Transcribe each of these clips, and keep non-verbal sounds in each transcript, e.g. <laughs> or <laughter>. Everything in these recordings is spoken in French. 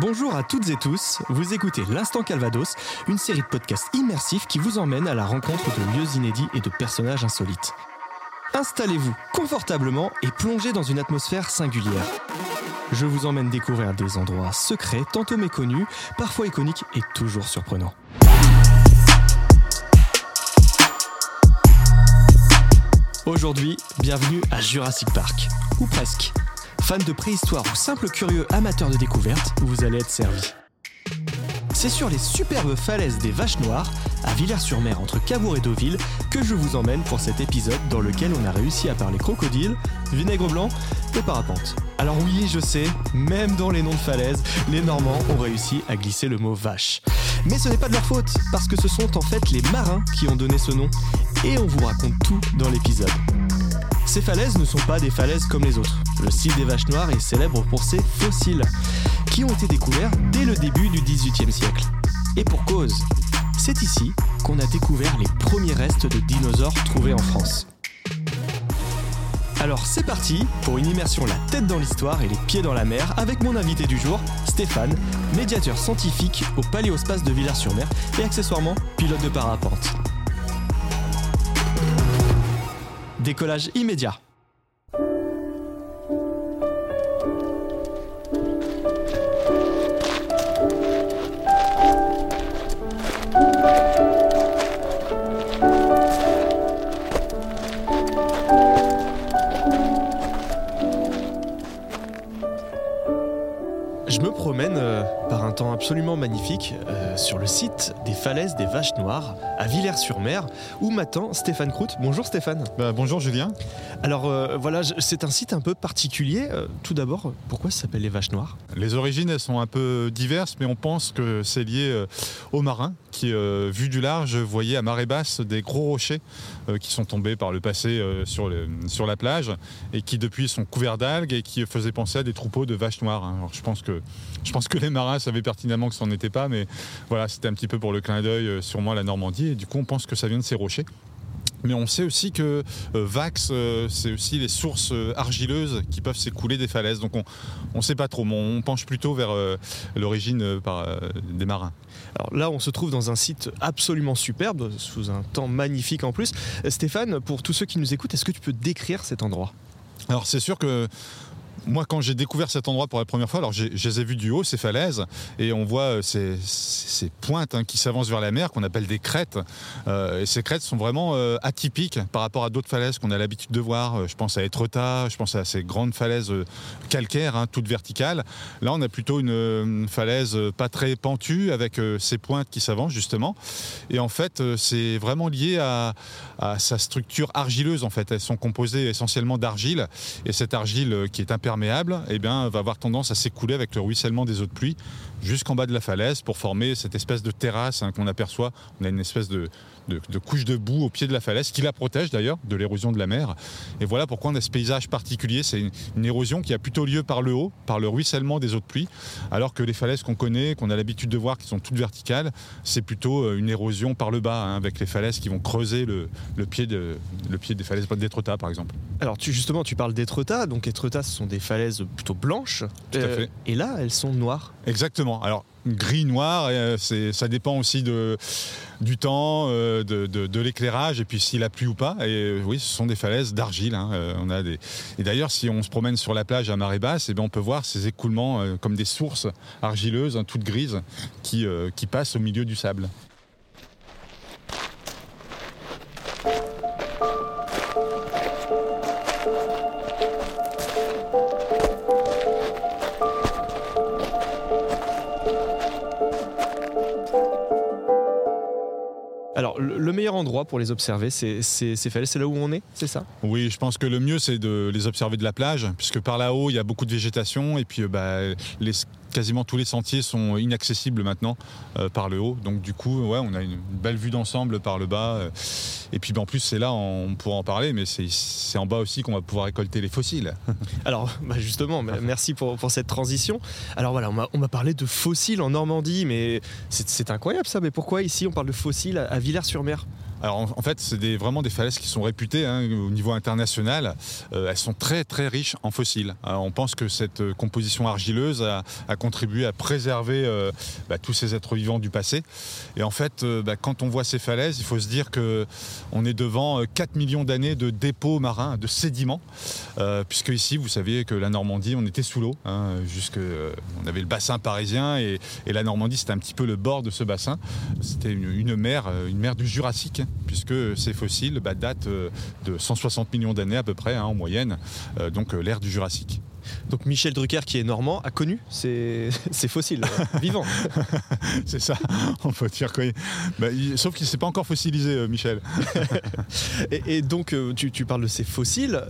Bonjour à toutes et tous, vous écoutez L'Instant Calvados, une série de podcasts immersifs qui vous emmène à la rencontre de lieux inédits et de personnages insolites. Installez-vous confortablement et plongez dans une atmosphère singulière. Je vous emmène découvrir des endroits secrets, tantôt méconnus, parfois iconiques et toujours surprenants. Aujourd'hui, bienvenue à Jurassic Park, ou presque. Fan de préhistoire ou simple curieux amateur de découverte, vous allez être servi. C'est sur les superbes falaises des Vaches Noires, à Villers-sur-Mer entre Cabourg et Deauville, que je vous emmène pour cet épisode dans lequel on a réussi à parler crocodile, vinaigre blanc et parapente. Alors oui, je sais, même dans les noms de falaises, les Normands ont réussi à glisser le mot vache. Mais ce n'est pas de leur faute, parce que ce sont en fait les marins qui ont donné ce nom. Et on vous raconte tout dans l'épisode. Ces falaises ne sont pas des falaises comme les autres. Le site des Vaches Noires est célèbre pour ses fossiles, qui ont été découverts dès le début du XVIIIe siècle. Et pour cause, c'est ici qu'on a découvert les premiers restes de dinosaures trouvés en France. Alors c'est parti pour une immersion la tête dans l'histoire et les pieds dans la mer avec mon invité du jour, Stéphane, médiateur scientifique au Paléospace de Villars-sur-Mer et accessoirement pilote de parapente. Décollage immédiat. Je me promène euh, par un temps absolument magnifique euh, sur le site des falaises des Vaches Noires à Villers-sur-Mer où m'attend Stéphane Croûte. Bonjour Stéphane. Bah, bonjour Julien. Alors euh, voilà, c'est un site un peu particulier. Tout d'abord, pourquoi ça s'appelle les Vaches Noires? Les origines elles sont un peu diverses, mais on pense que c'est lié aux marins qui, euh, vu du large, voyaient à marée basse des gros rochers euh, qui sont tombés par le passé euh, sur, la plage et qui depuis sont couverts d'algues et qui faisaient penser à des troupeaux de vaches noires. hein. Je, pense que, les marins savaient pertinemment que ce n'en était pas, mais voilà, c'était un petit peu pour le clin d'œil sûrement à la Normandie et du coup on pense que ça vient de ces rochers. Mais on sait aussi que Vax, c'est aussi les sources argileuses qui peuvent s'écouler des falaises. Donc on ne sait pas trop, mais on penche plutôt vers l'origine des marins. Alors là, on se trouve dans un site absolument superbe, sous un temps magnifique en plus. Euh, Stéphane, pour tous ceux qui nous écoutent, est-ce que tu peux décrire cet endroit? Alors c'est sûr que moi, quand j'ai découvert cet endroit pour la première fois, alors je les ai vus du haut, ces falaises, et on voit euh, ces, ces- pointes hein, qui s'avancent vers la mer, qu'on appelle des crêtes. Euh, et ces crêtes sont vraiment euh, atypiques par rapport à d'autres falaises qu'on a l'habitude de voir. Je pense à Etretat, je pense à ces grandes falaises calcaires, hein, toutes verticales. Là, on a plutôt une, falaise pas très pentue, avec ces pointes qui s'avancent, justement. Et en fait, c'est vraiment lié à, sa structure argileuse, en fait. Elles sont composées essentiellement d'argile. Et cette argile qui est imperméable eh bien, va avoir tendance à s'écouler avec le ruissellement des eaux de pluie jusqu'en bas de la falaise pour former cette espèce de terrasse hein, qu'on aperçoit. On a une espèce de, de- de couche de boue au pied de la falaise qui la protège d'ailleurs de l'érosion de la mer. Et voilà pourquoi on a ce paysage particulier. C'est une, une érosion qui a plutôt lieu par le haut, par le ruissellement des eaux de pluie, alors que les falaises qu'on connaît, qu'on a l'habitude de voir, qui sont toutes verticales, c'est plutôt euh, une érosion par le bas, hein, avec les falaises qui vont creuser le, le pied, de, le pied des falaises d'Étretat par exemple. Alors tu, justement, tu parles d'Étretat. Donc Étretat, ce sont des falaises plutôt blanches. Euh, Tout à fait. Et là, elles sont noires. Exactement. Alors, gris, noir, euh, ça dépend aussi du temps, euh, de, l'éclairage, et puis s'il a plu ou pas. Et euh, oui, ce sont des falaises d'argile. hein. Et d'ailleurs, si on se promène sur la plage à marée basse, eh bien, on peut voir ces écoulements comme des sources argileuses, hein, toutes grises, qui, qui passent au milieu du sable. Le, le meilleur endroit pour les observer, c'est c'est- ces falaises. C'est là où on est, c'est ça? Oui, je pense que le mieux, c'est de les observer de la plage, puisque par là-haut, il y a beaucoup de végétation, et puis euh, bah, les, quasiment tous les sentiers sont inaccessibles maintenant euh, par le haut. Donc du coup, ouais, on a une belle vue d'ensemble par le bas. euh, et puis bah, en plus, c'est là, on pourra en parler, mais c'est en bas aussi qu'on va pouvoir récolter les fossiles. <laughs> Alors, bah justement, merci pour, cette transition. Alors voilà, on m'a- parlé de fossiles en Normandie, mais c'est incroyable ça. Mais pourquoi ici on parle de fossiles à Villers-sur-Mer? Alors en, fait, c'est vraiment des falaises qui sont réputées hein, au niveau international. Euh, elles sont très très riches en fossiles. on pense que cette euh, composition argileuse a, contribué à préserver euh, bah, tous ces êtres vivants du passé. Et en fait, bah, quand on voit ces falaises, il faut se dire que on est devant 4 millions d'années de dépôts marins, de sédiments, puisque ici, vous savez que la Normandie, on était sous l'eau, hein, jusque on avait le bassin parisien et, la Normandie, c'était un petit peu le bord de ce bassin. C'était une, mer, une mer du Jurassique puisque ces fossiles bah, datent euh, de 160 millions d'années à peu près hein, en moyenne, euh, donc euh, l'ère du Jurassique. Donc Michel Drucker, qui est normand, a connu ces, <laughs> fossiles vivants. <laughs> C'est ça, on peut dire que bah, sauf qu'il ne s'est pas encore fossilisé, Michel. <laughs> et, donc, tu, parles de ces fossiles.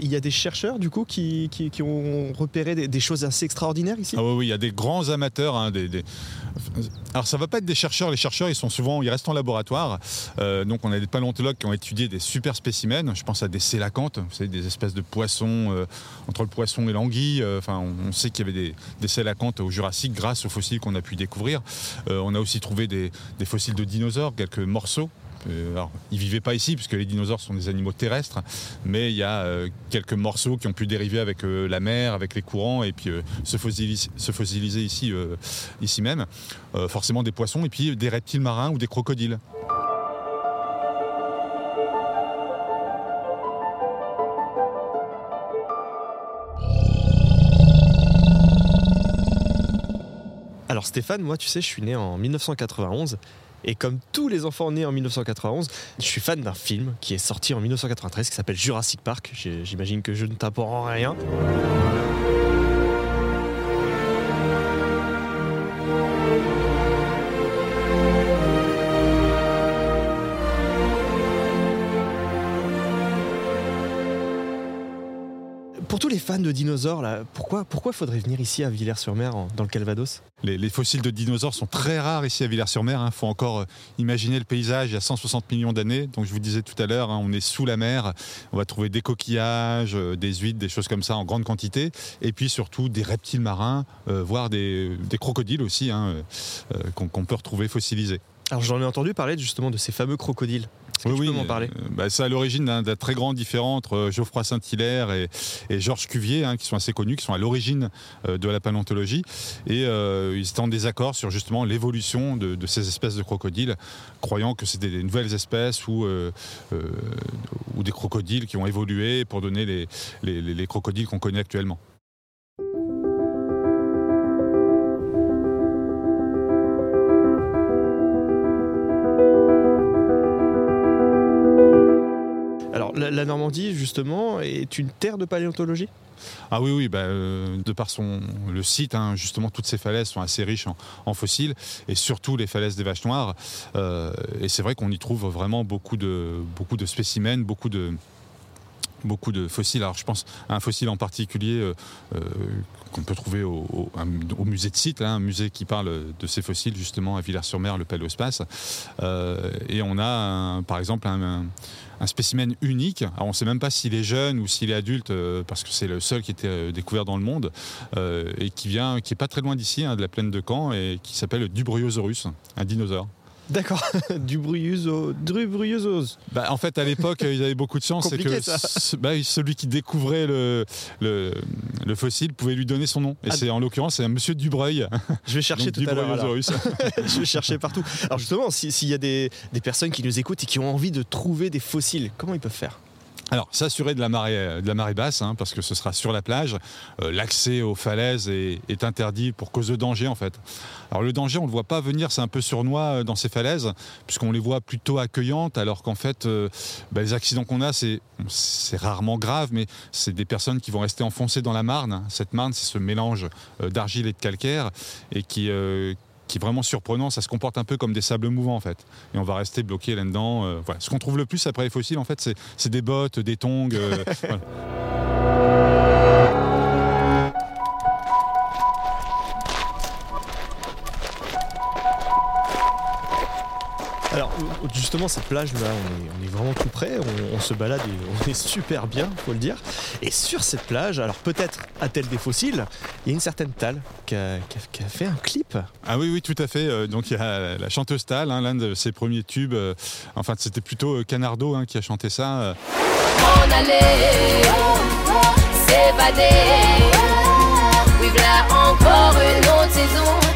il y a des chercheurs, du coup, qui, ont repéré des, choses assez extraordinaires ici? Ah oui, il y a des grands amateurs, hein, des, alors ça va pas être des chercheurs, les chercheurs ils sont souvent, ils restent en laboratoire. Euh, donc on a des paléontologues qui ont étudié des super spécimens. Je pense à des sélacantes, vous savez, des espèces de poissons euh, entre le poisson et l'anguille. Euh, on, sait qu'il y avait des, des au Jurassique grâce aux fossiles qu'on a pu découvrir. on a aussi trouvé des fossiles de dinosaures, quelques morceaux euh, alors, ils vivaient pas ici puisque les dinosaures sont des animaux terrestres, mais il y a euh, quelques morceaux qui ont pu dériver avec euh, la mer, avec les courants et puis se, fossiliser, ici, ici même. forcément des poissons et puis des reptiles marins ou des crocodiles. Alors Stéphane, moi tu sais, je suis né en 1991 et comme tous les enfants nés en 1991, je suis fan d'un film qui est sorti en 1993 qui s'appelle Jurassic Park. J'imagine que je ne t'apprends rien. Pour tous les fans de dinosaures, là, pourquoi, pourquoi faudrait venir ici à Villers-sur-Mer, dans le Calvados? Les, fossiles de dinosaures sont très rares ici à Villers-sur-Mer. Il hein. faut encore euh, imaginer le paysage il y a 160 millions d'années. Donc je vous disais tout à l'heure, hein, on est sous la mer. On va trouver des coquillages, euh, des huîtres, des choses comme ça en grande quantité. Et puis surtout des reptiles marins, euh, voire des, crocodiles aussi, hein, qu'on peut retrouver fossilisés. Alors j'en ai entendu parler justement de ces fameux crocodiles. Oui, oui, m'en parler? euh, bah, C'est à l'origine d'un très grand différent entre euh, Geoffroy Saint-Hilaire et, Georges Cuvier, hein, qui sont assez connus, qui sont à l'origine euh, de la paléontologie. Et ils étaient en désaccord sur justement l'évolution de, ces espèces de crocodiles, croyant que c'était des nouvelles espèces ou, ou des crocodiles qui ont évolué pour donner les, les crocodiles qu'on connaît actuellement. La, Normandie, justement, est une terre de paléontologie? Ah oui, oui, bah, euh, de par son, le site, hein, justement, toutes ces falaises sont assez riches en, fossiles, et surtout les falaises des vaches noires. Euh, et c'est vrai qu'on y trouve vraiment beaucoup de, beaucoup de spécimens, beaucoup de, beaucoup de fossiles. Alors je pense à un fossile en particulier euh, qu'on peut trouver au, musée de site, un musée qui parle de ces fossiles justement à Villers-sur-Mer, le Paléospace. et on a par exemple un, spécimen unique. Alors on ne sait même pas s'il est jeune ou s'il est adulte, euh, parce que c'est le seul qui était euh, découvert dans le monde, euh, et qui vient, qui est pas très loin d'ici, hein, de la plaine de Caen, et qui s'appelle le Dubriosaurus, un dinosaure. D'accord, <laughs> du Bruyeuse. Bah, en fait, à l'époque, ils avaient beaucoup de chance. c'est que bah, celui qui découvrait le, le, fossile pouvait lui donner son nom. Et ah. c'est en l'occurrence, c'est un monsieur Dubreuil. Je vais chercher tout à l'heure. <laughs> Je vais chercher partout. Alors justement, s'il y a des, des personnes qui nous écoutent et qui ont envie de trouver des fossiles, comment ils peuvent faire? Alors, s'assurer de la marée, de la marée basse, hein, parce que ce sera sur la plage. Euh, l'accès aux falaises est, interdit pour cause de danger, en fait. Alors, le danger, on ne le voit pas venir, c'est un peu surnois euh, dans ces falaises, puisqu'on les voit plutôt accueillantes, alors qu'en fait, euh, bah, les accidents qu'on a, c'est rarement grave, mais c'est des personnes qui vont rester enfoncées dans la marne. Cette marne, c'est ce mélange d'argile et de calcaire, et qui, qui est vraiment surprenant. Ça se comporte un peu comme des sables mouvants en fait. Et on va rester bloqué là-dedans. Euh, voilà. Ce qu'on trouve le plus après les fossiles en fait, c'est des bottes, des tongs. Euh, <laughs> justement cette plage là, on est, vraiment tout près, on, se balade et on est super bien, faut le dire. Et sur cette plage, alors peut-être a-t-elle des fossiles, il y a une certaine Tal qui a, fait un clip. Ah oui oui tout à fait. Euh, donc il y a la chanteuse Tal, hein, l'un de ses premiers tubes. Euh, enfin c'était plutôt euh, Canardo hein, qui a chanté ça. On allait s'évader. Oui voilà encore une autre saison,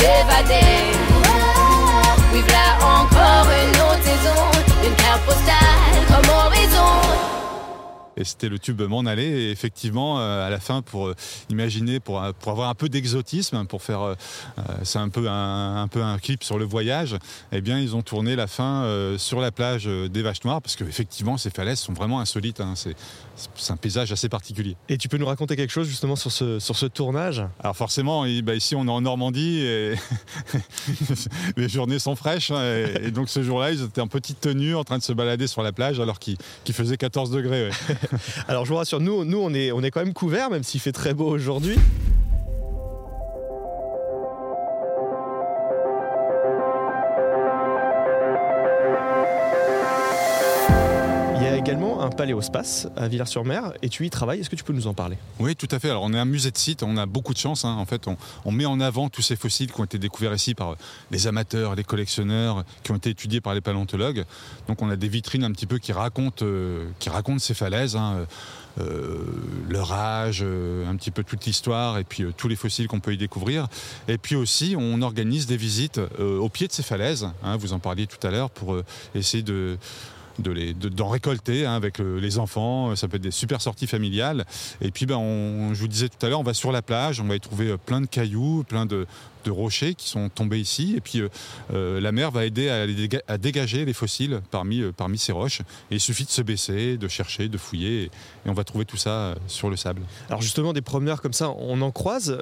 s'évader. Oui, Et c'était le tube M'en aller. Et effectivement, euh, à la fin, pour euh, imaginer, pour, euh, pour avoir un peu d'exotisme, pour faire, c'est un peu un, un, peu un clip sur le voyage, eh bien, ils ont tourné la fin sur la plage des Vaches Noires, parce qu'effectivement, ces falaises sont vraiment insolites. Hein. C'est, c'est un paysage assez particulier. Et tu peux nous raconter quelque chose justement sur ce, sur ce tournage? Alors forcément, bah, ici on est en Normandie et <laughs> les journées sont fraîches. Hein, et, donc ce jour-là, ils étaient en petite tenue en train de se balader sur la plage alors qu'il faisait 14 degrés. <laughs> alors je vous rassure, nous, on, est, on est quand même couverts, même s'il fait très beau aujourd'hui. Également un paléospace à Villars-sur-Mer et tu y travailles. Est-ce que tu peux nous en parler? Oui, tout à fait. Alors, on est un musée de site, on a beaucoup de chance. Hein. En fait, on, met en avant tous ces fossiles qui ont été découverts ici par les amateurs, les collectionneurs, qui ont été étudiés par les paléontologues. Donc, on a des vitrines un petit peu qui racontent, euh, qui racontent ces falaises. Hein. Euh, leur âge, euh, un petit peu toute l'histoire et puis tous les fossiles qu'on peut y découvrir. Et puis aussi, on organise des visites au pied de ces falaises. Hein. vous en parliez tout à l'heure pour essayer de d'en récolter hein, avec les enfants. Ça peut être des super sorties familiales. Et puis, ben, on, je vous disais tout à l'heure, on va sur la plage, on va y trouver euh, plein de cailloux, plein de, rochers qui sont tombés ici. Et puis, euh, euh, la mer va aider à, dégager les fossiles parmi, ces roches. Il suffit de se baisser, de chercher, de fouiller. Et, on va trouver tout ça sur le sable. Alors, justement, des promeneurs comme ça, on en croise.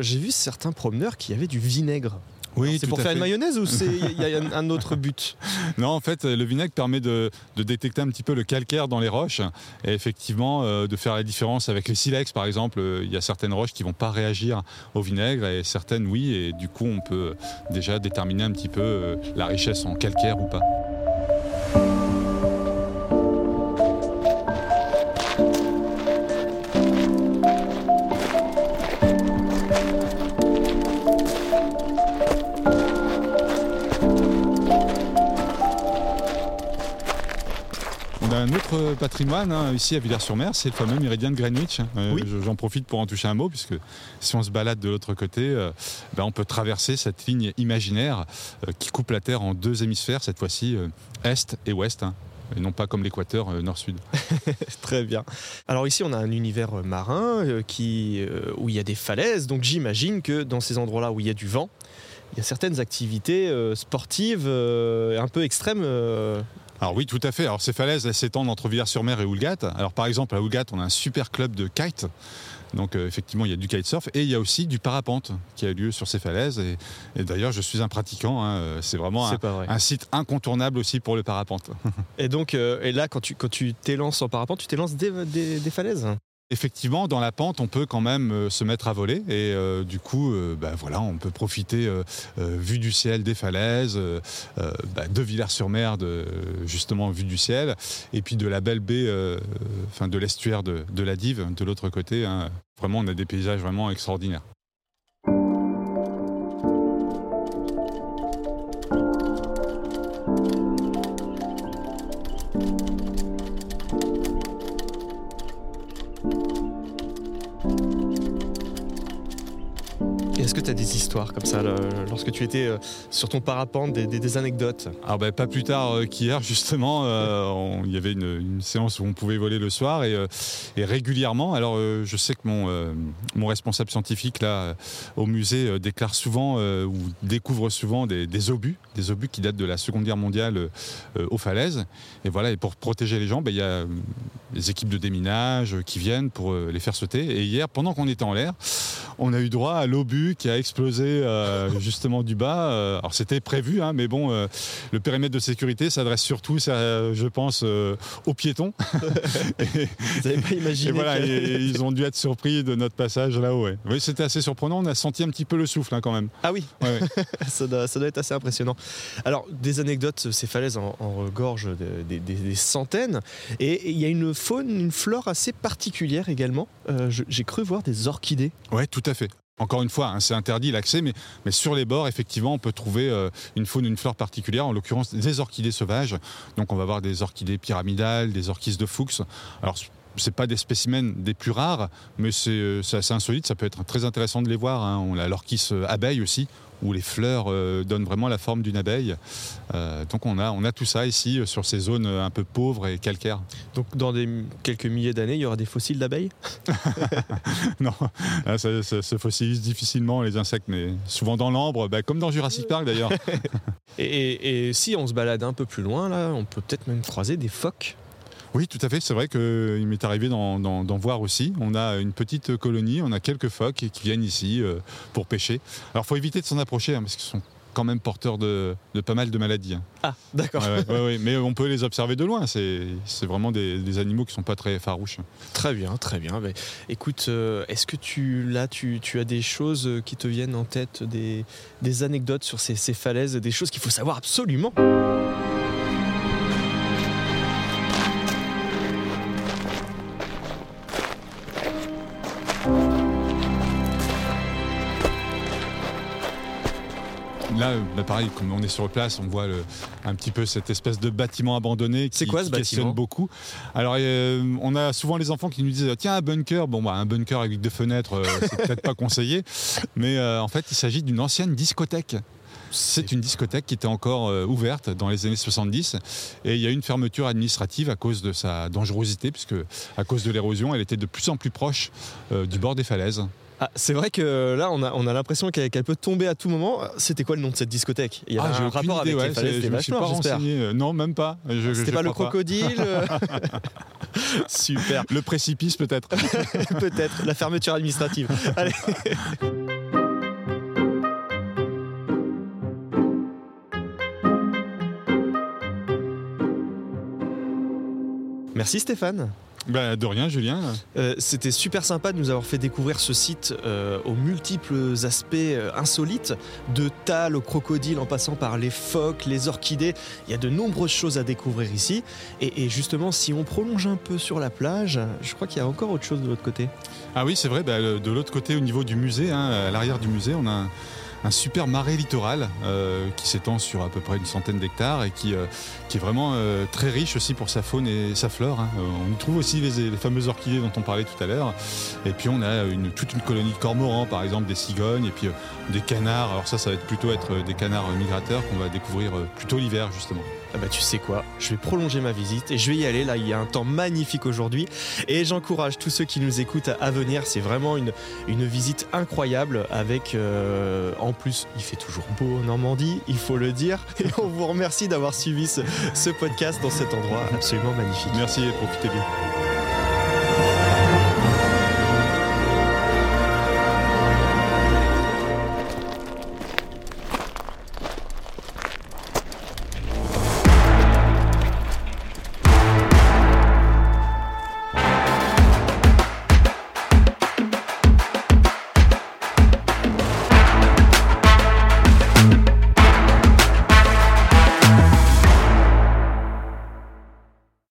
J'ai vu certains promeneurs qui avaient du vinaigre oui, c'est pour faire une mayonnaise ou il y a un autre but? <laughs> Non, en fait, le vinaigre permet de, détecter un petit peu le calcaire dans les roches et effectivement euh, de faire la différence avec les silex, par exemple. Il y a certaines roches qui vont pas réagir au vinaigre et certaines oui, et du coup, on peut déjà déterminer un petit peu euh, la richesse en calcaire ou pas. Patrimoine hein, ici à Villars-sur-Mer, c'est le fameux méridien de Greenwich. Euh, j'en profite pour en toucher un mot, puisque si on se balade de l'autre côté, euh, ben, on peut traverser cette ligne imaginaire euh, qui coupe la Terre en deux hémisphères, cette fois-ci est et ouest. Hein, et non pas comme l'équateur nord-sud. <laughs> Très bien. Alors ici, on a un univers marin qui, où il y a des falaises, donc j'imagine que dans ces endroits-là où il y a du vent, il y a certaines activités sportives un peu extrêmes alors oui, tout à fait. Alors ces falaises, elles s'étendent entre Villars-sur-Mer et Oulgat. Alors par exemple, à Oulgat, on a un super club de kite. Donc euh, effectivement, il y a du kitesurf et il y a aussi du parapente qui a lieu sur ces falaises. Et, d'ailleurs, je suis un pratiquant. Hein. C'est vraiment un, site incontournable aussi pour le parapente. <laughs> et donc, euh, et là, quand tu quand tu t'élances en parapente, tu t'élances des falaises? Effectivement, dans la pente, on peut quand même euh, se mettre à voler et euh, du coup, euh, bah, voilà, on peut profiter vue du ciel des falaises, bah, de Villars-sur-Mer, justement vue du ciel, et puis de la belle baie, enfin de l'estuaire de, la Dive, de l'autre côté. Hein. Vraiment, on a des paysages vraiment extraordinaires. Que tu as des histoires comme ça, lorsque tu étais euh, sur ton parapente, des, anecdotes? Alors ben, Pas plus tard euh, qu'hier, justement, euh, il y avait une, séance où on pouvait voler le soir et, régulièrement. Alors je sais que mon, mon responsable scientifique là, au musée déclare souvent ou découvre souvent des, obus, des obus qui datent de la Seconde Guerre mondiale aux falaises. Et voilà, et pour protéger les gens, ben, il y a des équipes de déminage qui viennent pour les faire sauter. Et hier, pendant qu'on était en l'air, on a eu droit à l'obus qui a explosé euh, <laughs> justement du bas. Euh, alors c'était prévu, hein, mais bon, euh, le périmètre de sécurité s'adresse surtout, ça, je pense, euh, aux piétons. <laughs> et, Vous n'avez pas imaginé et voilà, que- et ils ont dû être surpris de notre passage là-haut. ouais. Oui, c'était assez surprenant. On a senti un petit peu le souffle hein, quand même. Ah oui, Ouais, ouais. <laughs> ça doit, ça doit être assez impressionnant. Alors, des anecdotes, ces falaises en, en regorgent de- des- centaines. Et il y a une faune, une flore assez particulière également. Euh, J'ai cru voir des orchidées. Ouais, tout à fait. Encore une fois, hein, c'est interdit l'accès, mais, sur les bords, effectivement, on peut trouver euh, une faune, une flore particulière, en l'occurrence des orchidées sauvages. Donc on va voir des orchidées pyramidales, des orchis de Fuchs. Alors c'est pas des spécimens des plus rares, mais c'est euh, c'est assez insolite, ça peut être très intéressant de les voir. hein. On a l'orchis euh, abeille aussi, où les fleurs euh, donnent vraiment la forme d'une abeille. Euh, donc on a, on a tout ça ici, sur ces zones un peu pauvres et calcaires. Donc, dans des, quelques milliers d'années, il y aura des fossiles d'abeilles? <laughs> <laughs> Non, ça, ça se fossilise difficilement les insectes, mais souvent dans l'ambre, bah, comme dans Jurassic Park d'ailleurs. <laughs> et, et- et si on se balade un peu plus loin, là, on peut peut-être même croiser des phoques. Oui, tout à fait. C'est vrai qu'il m'est arrivé d'en, voir aussi. On a une petite colonie, on a quelques phoques qui viennent ici euh, pour pêcher. Alors, il faut éviter de s'en approcher hein, parce qu'ils sont quand même porteurs de, de pas mal de maladies. hein. Ah, d'accord. Ouais, ouais, <laughs> ouais, ouais. Mais on peut les observer de loin. C'est, vraiment des, des animaux qui sont pas très farouches. Très bien, très bien. Ben, écoute, euh, est-ce que tu, là, tu, tu as des choses euh, qui te viennent en tête, des, des anecdotes sur ces, ces falaises, des choses qu'il faut savoir absolument? Là, bah, pareil, comme on est sur place, on voit le- un petit peu cette espèce de bâtiment abandonné qui, C'est quoi, ce qui questionne beaucoup. Alors, euh, on a souvent les enfants qui nous disent tiens un bunker. Bon, bah, un bunker avec deux fenêtres, euh, c'est <laughs> peut-être pas conseillé, mais euh, en fait, il s'agit d'une ancienne discothèque. C'est une discothèque qui était encore euh, ouverte dans les années 70 et il y a eu une fermeture administrative à cause de sa dangerosité puisque à cause de l'érosion, elle était de plus en plus proche euh, du bord des falaises. Ah, c'est vrai que là, on a, on a l'impression qu'elle peut tomber à tout moment. C'était quoi le nom de cette discothèque? Il y avait Ah, un rapport idée, avec ouais, les je pas renseigné. Euh, Non, même pas. C'était pas le crocodile euh, <laughs> Super, Le précipice peut-être. <laughs> peut-être. La fermeture administrative. <laughs> Allez. Merci Stéphane. Bah, de rien, Julien. Euh, C'était super sympa de nous avoir fait découvrir ce site euh, aux multiples aspects euh, insolites, de Tal au crocodile en passant par les phoques, les orchidées. Il y a de nombreuses choses à découvrir ici. Et, et justement, si on prolonge un peu sur la plage, je crois qu'il y a encore autre chose de l'autre côté. Ah oui, c'est vrai. bah, de l'autre côté, au niveau du musée, hein, à l'arrière du musée, on a un, super marais littoral euh, qui s'étend sur à peu près une centaine d'hectares et qui, euh, est vraiment euh, très riche aussi pour sa faune et sa flore. hein. On y trouve aussi les, fameuses orchidées dont on parlait tout à l'heure. Et puis on a toute une colonie de cormorans, par exemple, des cigognes et puis des canards. Alors ça, ça va être plutôt être des canards migrateurs qu'on va découvrir plutôt l'hiver justement. Ah bah tu sais quoi, je vais prolonger ma visite et je vais y aller. Là, il y a un temps magnifique aujourd'hui et j'encourage tous ceux qui nous écoutent à, venir. C'est vraiment une, une visite incroyable avec, euh, en plus, il fait toujours beau en Normandie, il faut le dire. <laughs> Et on vous remercie d'avoir suivi ce, ce podcast dans cet endroit absolument magnifique. Merci et profitez bien.